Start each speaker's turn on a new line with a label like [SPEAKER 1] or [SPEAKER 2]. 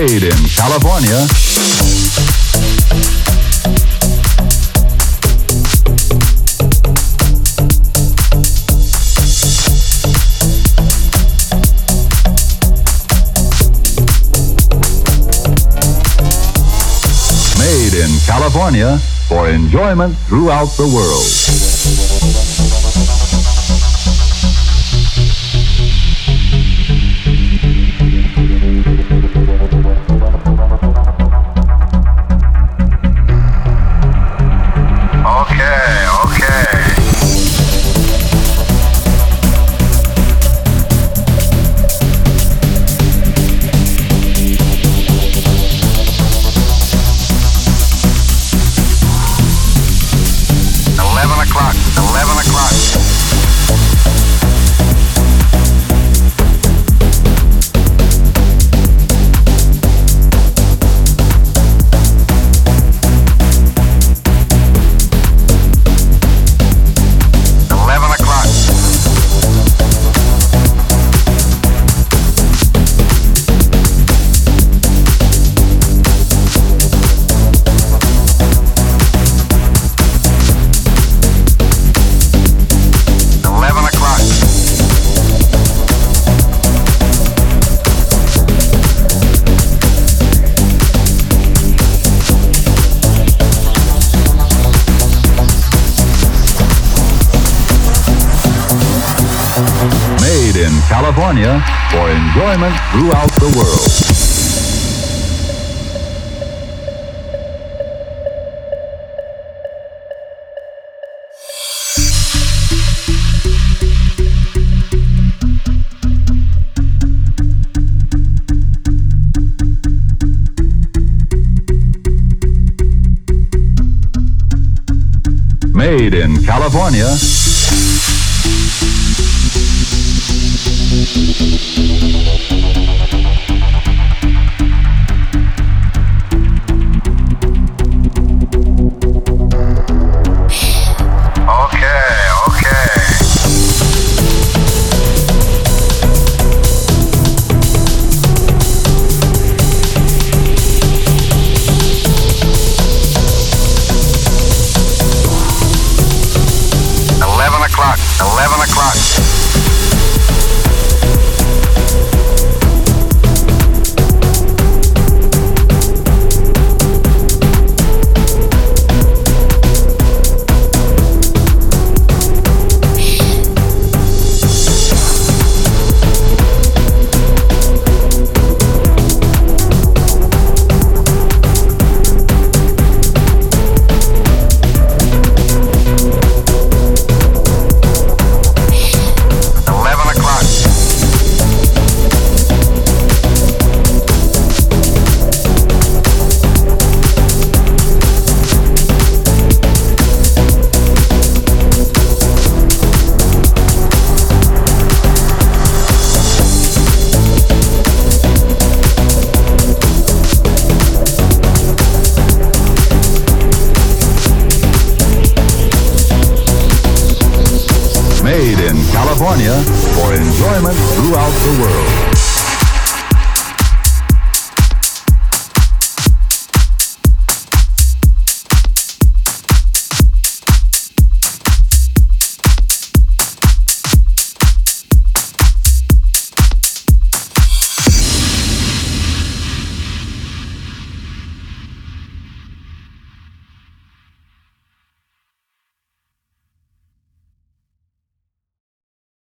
[SPEAKER 1] in California. Made in California for enjoyment throughout the world. California for enjoyment throughout the world. Made in California. Thank you. California for enjoyment throughout the world.